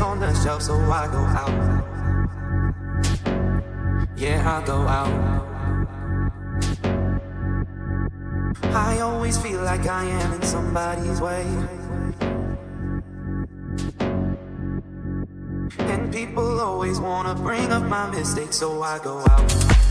What's on the shelf, so I go out. Yeah, I go out. I always feel like I am in somebody's way. And people always wanna bring up my mistakes, so I go out.